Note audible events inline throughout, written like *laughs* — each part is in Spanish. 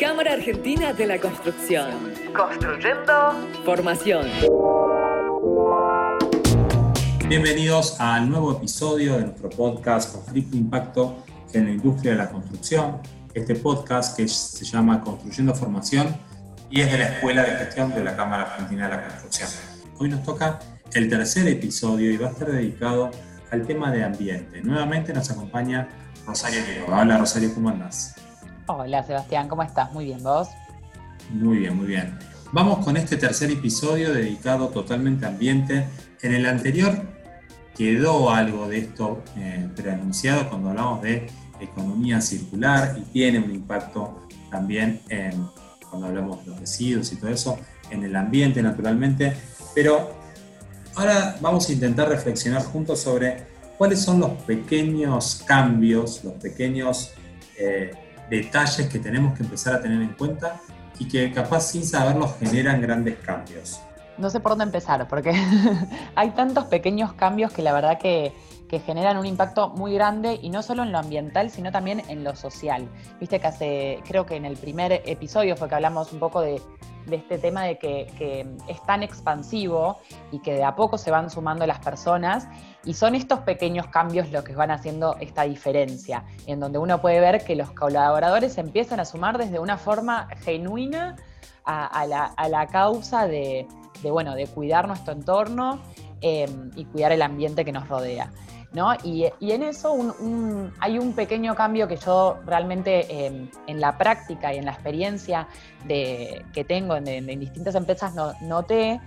Cámara Argentina de la Construcción. Construyendo formación. Bienvenidos al nuevo episodio de nuestro podcast Conflicto Impacto en la Industria de la Construcción. Este podcast que se llama Construyendo Formación y es de la Escuela de Gestión de la Cámara Argentina de la Construcción. Hoy nos toca el tercer episodio y va a estar dedicado al tema de ambiente. Nuevamente nos acompaña Rosario Quiroga. Hola Rosario, ¿cómo andás? Hola Sebastián, ¿cómo estás? Muy bien, ¿vos? Muy bien, muy bien. Vamos con este tercer episodio dedicado totalmente a ambiente. En el anterior quedó algo de esto eh, preanunciado cuando hablamos de economía circular y tiene un impacto también cuando hablamos de los residuos y todo eso, en el ambiente naturalmente. Pero ahora vamos a intentar reflexionar juntos sobre cuáles son los pequeños cambios, los pequeños... Eh, detalles que tenemos que empezar a tener en cuenta y que capaz sin saberlos generan grandes cambios. No sé por dónde empezar, porque *laughs* hay tantos pequeños cambios que la verdad que, que generan un impacto muy grande y no solo en lo ambiental, sino también en lo social. Viste que hace, creo que en el primer episodio fue que hablamos un poco de, de este tema de que, es tan expansivo y que de a poco se van sumando las personas y son estos pequeños cambios los que van haciendo esta diferencia, en donde uno puede ver que los colaboradores empiezan a sumar desde una forma genuina a, la, causa de, bueno, de cuidar nuestro entorno em, y cuidar el ambiente que nos rodea. ¿no? Y, en eso hay un pequeño cambio que yo realmente em, en la práctica y en la experiencia de, que tengo en, en distintas empresas no, noté,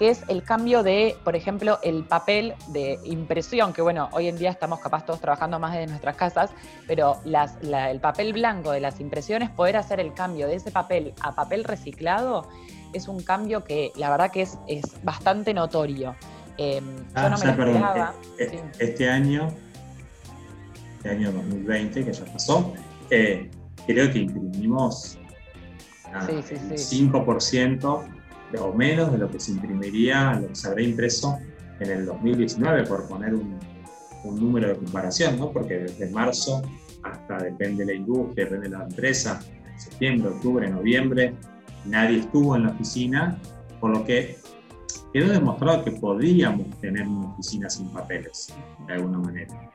que es el cambio de, por ejemplo, el papel de impresión, que bueno, hoy en día estamos capaz todos trabajando más desde nuestras casas, pero el papel blanco de las impresiones, poder hacer el cambio de ese papel a papel reciclado, es un cambio que la verdad que es, es bastante notorio. Em, ah, yo no me perdón, eh, eh, Este año, este año 2020 que ya pasó, eh, creo que imprimimos ah, sí, sí, 5% o menos de lo que se imprimiría, lo que se habría impreso en el 2019, por poner un, número de comparación, ¿no? porque desde marzo hasta depende de la industria, depende de la empresa, septiembre, octubre, noviembre, nadie estuvo en la oficina, por lo que quedó demostrado que podríamos tener una oficina sin papeles, de alguna manera.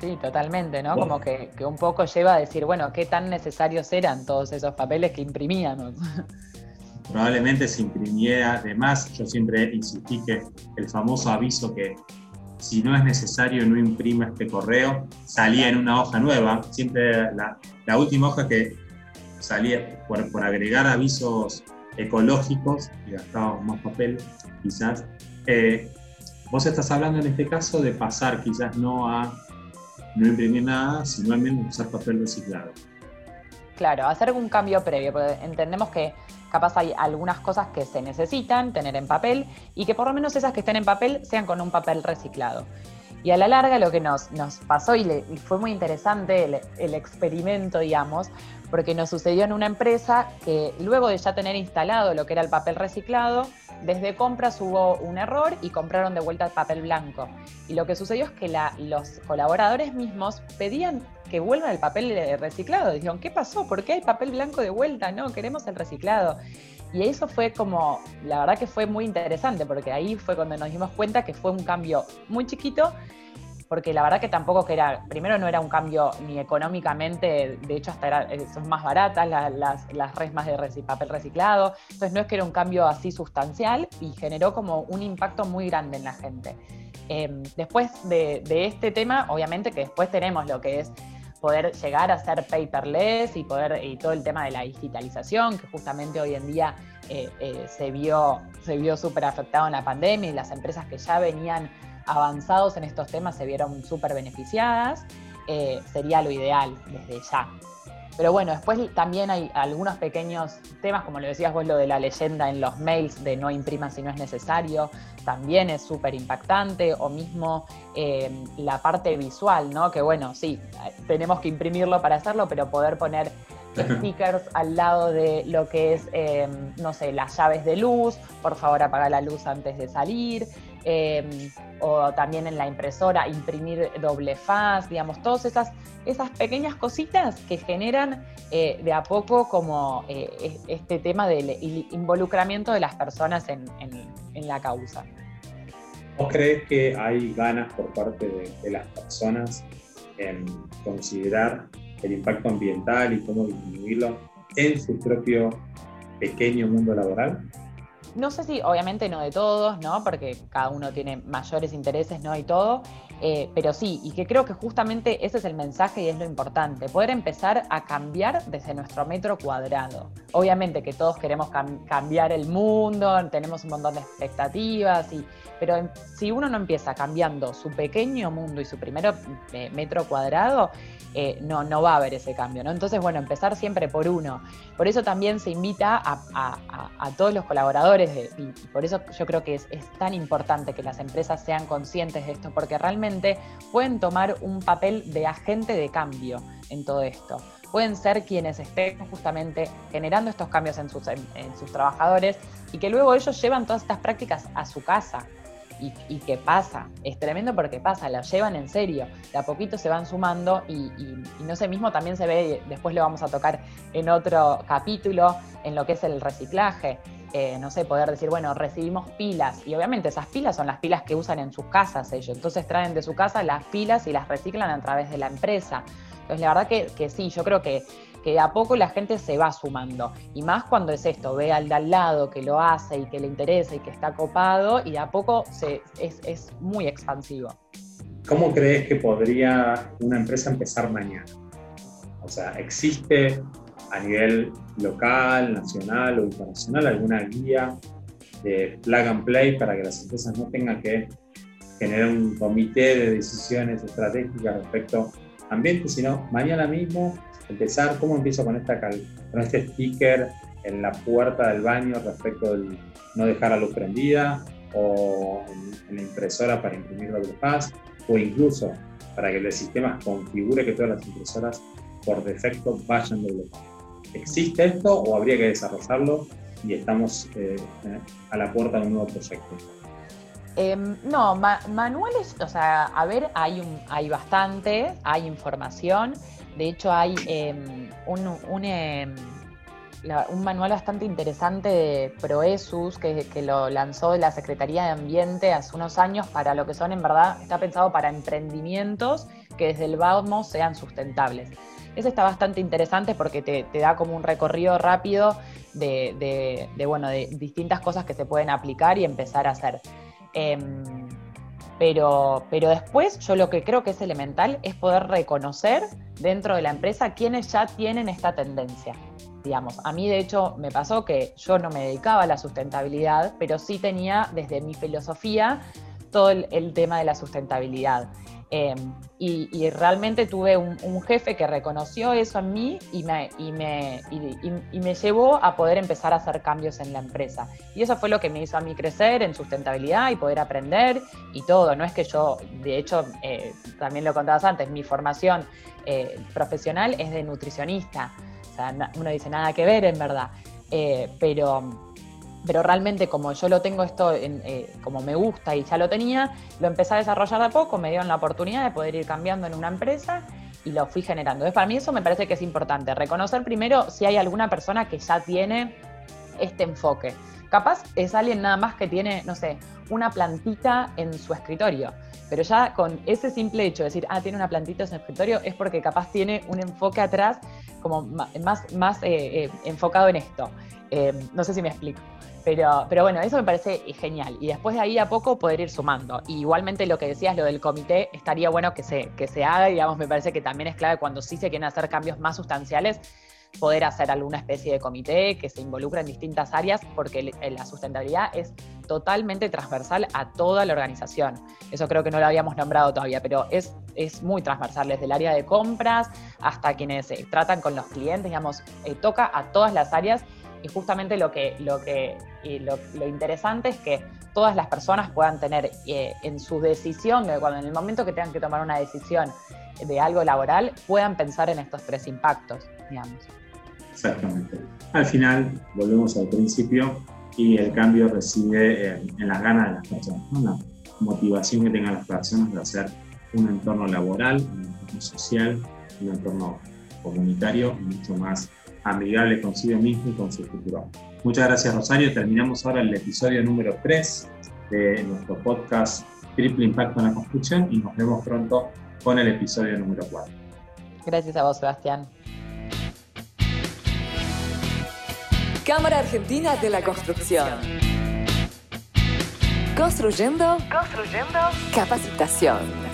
Sí, totalmente, ¿no? Como que, que, un poco lleva a decir, bueno, ¿qué tan necesarios eran todos esos papeles que imprimíamos? *laughs* probablemente se imprimiera de más. Yo siempre insistí que el famoso aviso que si no es necesario no imprima este correo, salía en una hoja nueva. Siempre la, la última hoja que salía por, por, agregar avisos ecológicos, y gastábamos más papel quizás. Eh, vos estás hablando en este caso de pasar quizás no a no imprimir nada, sino al menos usar papel reciclado. Claro, hacer un cambio previo, porque entendemos que capaz hay algunas cosas que se necesitan tener en papel y que por lo menos esas que estén en papel sean con un papel reciclado. Y a la larga lo que nos, nos pasó y, fue muy interesante el, experimento, digamos, porque nos sucedió en una empresa que luego de ya tener instalado lo que era el papel reciclado, desde compras hubo un error y compraron de vuelta el papel blanco. Y lo que sucedió es que los colaboradores mismos pedían que vuelva el papel reciclado. Dijeron, ¿qué pasó? ¿Por qué hay papel blanco de vuelta? No, queremos el reciclado. Y eso fue como, la verdad que fue muy interesante, porque ahí fue cuando nos dimos cuenta que fue un cambio muy chiquito, porque la verdad que tampoco que era, primero no era un cambio ni económicamente, de hecho hasta eh, son más baratas las, las, resmas de papel reciclado, entonces no es que era un cambio así sustancial y generó como un impacto muy grande en la gente. Em, después de, de este tema, obviamente que después tenemos lo que es poder llegar a ser paperless y poder y todo el tema de la digitalización que justamente hoy en día eh, eh, se vio se vio súper afectado en la pandemia y las empresas que ya venían avanzados en estos temas se vieron súper beneficiadas eh, sería lo ideal desde ya pero bueno, después también hay algunos pequeños temas, como lo decías vos, lo de la leyenda en los mails de no impriman si no es necesario, también es súper impactante, o mismo eh, la parte visual, ¿no? Que bueno, sí, tenemos que imprimirlo para hacerlo, pero poder poner *laughs* stickers al lado de lo que es, em, no sé, las llaves de luz, por favor apaga la luz antes de salir, Em, o también en la impresora, imprimir doble faz, digamos, todas esas, esas pequeñas cositas que generan eh, de a poco como eh, este tema del involucramiento de las personas en, la causa. ¿Vos crees que hay ganas por parte de las personas en considerar el impacto ambiental y cómo disminuirlo en su propio pequeño mundo laboral? No sé si, obviamente no de todos, ¿no? Porque cada uno tiene mayores intereses, ¿no? Y todo, eh, pero sí, y que creo que justamente ese es el mensaje y es lo importante, poder empezar a cambiar desde nuestro metro cuadrado. Obviamente que todos queremos cambiar el mundo, tenemos un montón de expectativas, y, pero si uno no empieza cambiando su pequeño mundo y su primer eh, metro cuadrado, eh, no, no va a haber ese cambio. ¿no? Entonces, bueno, empezar siempre por uno. Por eso también se invita a, todos los colaboradores y por eso yo creo que es, tan importante que las empresas sean conscientes de esto, porque realmente pueden tomar un papel de agente de cambio en todo esto pueden ser quienes estén justamente generando estos cambios en sus, trabajadores y que luego ellos llevan todas estas prácticas a su casa y, y pasa, es tremendo porque pasa, la llevan en serio, de a poquito se van sumando y, no sé, mismo también se ve, después lo vamos a tocar en otro capítulo, en lo que es el reciclaje. Eh, no sé, poder decir, bueno, recibimos pilas y obviamente esas pilas son las pilas que usan en sus casas ellos, entonces traen de su casa las pilas y las reciclan a través de la empresa. Entonces la verdad que, que sí, yo creo que que a poco la gente se va sumando. Y más cuando es esto, ve al de al lado que lo hace y que le interesa y que está copado, y de a poco se, es, muy expansivo. ¿Cómo crees que podría una empresa empezar mañana? O sea, ¿existe a nivel local, nacional o internacional alguna guía de plug and play para que las empresas no tengan que generar un comité de decisiones estratégicas respecto a ambiente, sino mañana mismo empezar, ¿cómo empiezo con, esta con este sticker en la puerta del baño respecto de no dejar la luz prendida o en, la impresora para imprimir la luz o incluso para que el sistema configure que todas las impresoras por defecto vayan luz. ¿Existe esto o habría que desarrollarlo y estamos eh, a la puerta de un nuevo proyecto? Em, no, manuales, o sea, a ver, hay, hay bastante, hay información. De hecho, hay em, un, un, manual bastante interesante de Proesus que, lo lanzó la Secretaría de Ambiente hace unos años para lo que son, en verdad, está pensado para emprendimientos que desde el vamos sean sustentables. Ese está bastante interesante porque te, da como un recorrido rápido de, bueno, de distintas cosas que se pueden aplicar y empezar a hacer. Em, pero, pero después yo lo que creo que es elemental es poder reconocer dentro de la empresa quienes ya tienen esta tendencia. Digamos, a mí de hecho me pasó que yo no me dedicaba a la sustentabilidad, pero sí tenía desde mi filosofía todo el tema de la sustentabilidad. Em, y, realmente tuve un, jefe que reconoció eso en mí y me, y, me, y, me, llevó a poder empezar a hacer cambios en la empresa. Y eso fue lo que me hizo a mí crecer en sustentabilidad y poder aprender y todo. No es que yo, de hecho, eh, también lo contabas antes, mi formación eh, profesional es de nutricionista. Sea, uno dice nada que ver en verdad. Eh, pero pero realmente como yo lo tengo esto eh, como me gusta y ya lo tenía, lo empecé a desarrollar de a poco, me dieron la oportunidad de poder ir cambiando en una empresa y lo fui generando. Entonces, para mí eso me parece que es importante, reconocer primero si hay alguna persona que ya tiene este enfoque. Capaz es alguien nada más que tiene, no sé, una plantita en su escritorio, pero ya con ese simple hecho de decir, ah, tiene una plantita en su escritorio, es porque capaz tiene un enfoque atrás como más, más eh, eh, enfocado en esto. no sé si me explico. Pero, pero bueno, eso me parece genial. Y después de ahí a poco poder ir sumando. Y igualmente lo que decías, lo del comité, estaría bueno que se, que se haga, digamos, me parece que también es clave cuando sí se quieren hacer cambios más sustanciales, poder hacer alguna especie de comité que se involucre en distintas áreas, porque la sustentabilidad es totalmente transversal a toda la organización. Eso creo que no lo habíamos nombrado todavía, pero es, es muy transversal, desde el área de compras hasta quienes eh, tratan con los clientes, digamos, eh, toca a todas las áreas y justamente lo que, lo que lo, interesante es que todas las personas puedan tener eh, en su decisión, cuando en el momento que tengan que tomar una decisión de algo laboral, puedan pensar en estos tres impactos, digamos. Exactamente. Al final, volvemos al principio y el cambio reside en, las ganas de las personas. motivación que tengan las personas de hacer un entorno laboral, un entorno social, un entorno comunitario mucho más amigable consigo mismo y con su futuro. Muchas gracias Rosario. Terminamos ahora el episodio número 3 de nuestro podcast Triple Impacto en la Construcción y nos vemos pronto con el episodio número 4. Gracias a vos, Sebastián. Cámara Argentina de la Construcción. Construyendo, construyendo capacitación.